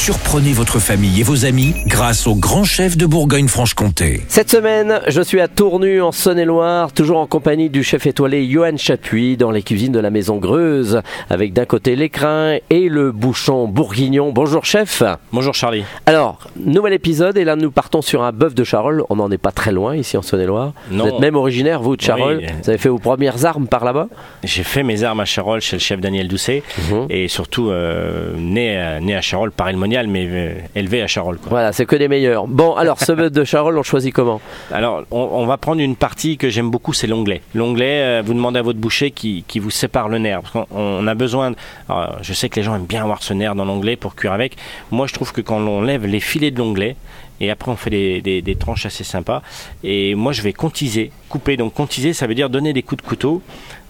Surprenez votre famille et vos amis grâce au grand chef de Bourgogne-Franche-Comté. Cette semaine, je suis à Tournu en Saône-et-Loire, toujours en compagnie du chef étoilé Johan Chapuis dans les cuisines de la Maison Greuze, avec d'un côté l'écrin et le bouchon bourguignon. Bonjour chef. Bonjour Charlie. Alors, nouvel épisode et là nous partons sur un bœuf de Charolles. On n'en est pas très loin ici en Saône-et-Loire. Vous êtes même originaire, vous, de Charolles. Oui. Vous avez fait vos premières armes par là-bas J'ai fait mes armes à Charolles chez le chef Daniel Doucet Mhm. et surtout euh, né, à, né à Charolles, par le monial, mais euh, élevé à Charolles. quoi. Voilà, c'est que des meilleurs. Bon, alors ce bœuf de Charolles, on choisit comment? Alors, on, on va prendre une partie que j'aime beaucoup, c'est l'onglet. L'onglet, euh, vous demandez à votre boucher qui, qui vous sépare le nerf. Parce qu'on on a besoin. de- alors, je sais que les gens aiment bien avoir ce nerf dans l'onglet pour cuire avec. Moi, je trouve que quand on lève les filets de l'onglet, et après on fait des, des- des tranches assez sympas. Et moi, je vais contiser, couper. Donc, contiser, ça veut dire donner des coups de couteau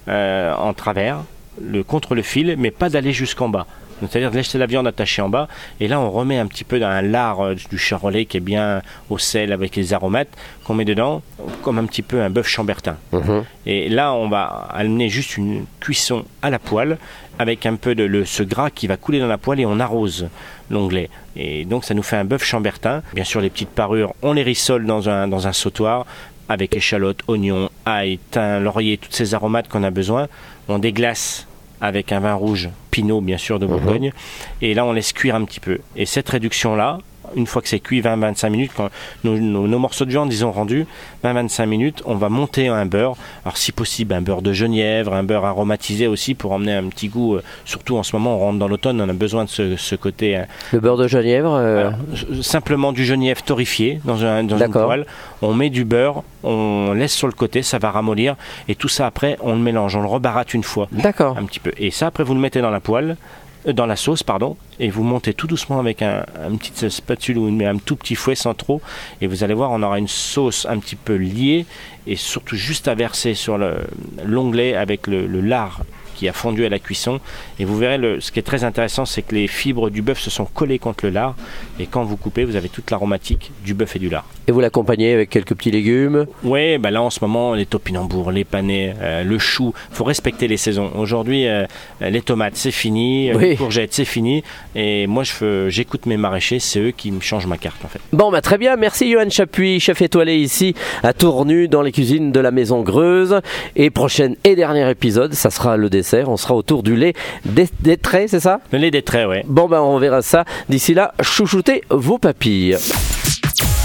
euh, en travers, le, contre le fil, mais pas d'aller jusqu'en bas. Donc, C'est-à-dire de laisser la viande attachée en bas. Et là, on remet un petit peu dans un lard euh, du charolais qui est bien au sel avec les aromates qu'on met dedans, comme un petit peu un bœuf chambertin. Mhm. Et là, on va amener juste une cuisson à la poêle avec un peu de le- ce gras qui va couler dans la poêle et on arrose l'onglet. Et donc, ça nous fait un bœuf chambertin. Bien sûr, les petites parures, on les rissole dans un, dans un sautoir avec échalotes, oignons, ail, thym, laurier, tous ces aromates qu'on a besoin. On déglace avec un vin rouge, Pinot bien sûr de Bourgogne. Et là, on laisse cuire un petit peu. Et cette réduction-là, une fois que c'est cuit 20-25 minutes, quand nos, nos- nos morceaux de viande ils ont rendu 20-25 minutes, on va monter un beurre. Alors si possible un beurre de genièvre, un beurre aromatisé aussi pour emmener un petit goût. euh, surtout en ce moment, on rentre dans l'automne, on a besoin de ce, ce côté. euh, Le beurre de Genièvre euh, alors, simplement du genièvre torréfié dans, un, dans une poêle. On met du beurre, on laisse sur le côté, ça va ramollir. Et tout ça après, on le mélange, on le rebarate une fois D'accord. un petit peu. Et ça, après, vous le mettez dans la poêle, dans la sauce, pardon, et vous montez tout doucement avec un, un petit spatule ou une- un tout petit fouet sans trop. Et vous allez voir, on aura une sauce un petit peu liée et surtout juste à verser sur le- l'onglet avec le lard qui a fondu à la cuisson. Et vous verrez, le, ce qui est très intéressant, c'est que les fibres du bœuf se sont collées contre le lard. Et quand vous coupez, vous avez toute l'aromatique du bœuf et du lard. Et vous l'accompagnez avec quelques petits légumes? Oui, bah là en ce moment, les topinambours, les panais, euh, le chou, faut respecter les saisons. Aujourd'hui, euh, les tomates, c'est fini, euh, Oui. les courgettes, c'est fini. Et moi, j'écoute mes maraîchers, c'est eux qui me changent ma carte en fait. Bon, bah, très bien. Merci Johan Chapuis, chef étoilé ici à Tournu dans les cuisines de la Maison Greuze. Et prochain et dernier épisode, ça sera le dessert. On sera autour du lait des, des traits, c'est ça? Le lait des traits, ouais. Bon, ben on verra ça. D'ici là, chouchoutez vos papilles.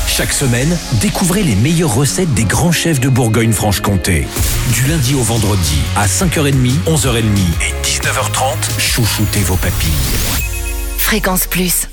Chaque semaine, découvrez les meilleures recettes des grands chefs de Bourgogne-Franche-Comté. Du lundi au vendredi à 5h30, 11h30 et 19h30, chouchoutez vos papilles. Fréquence Plus.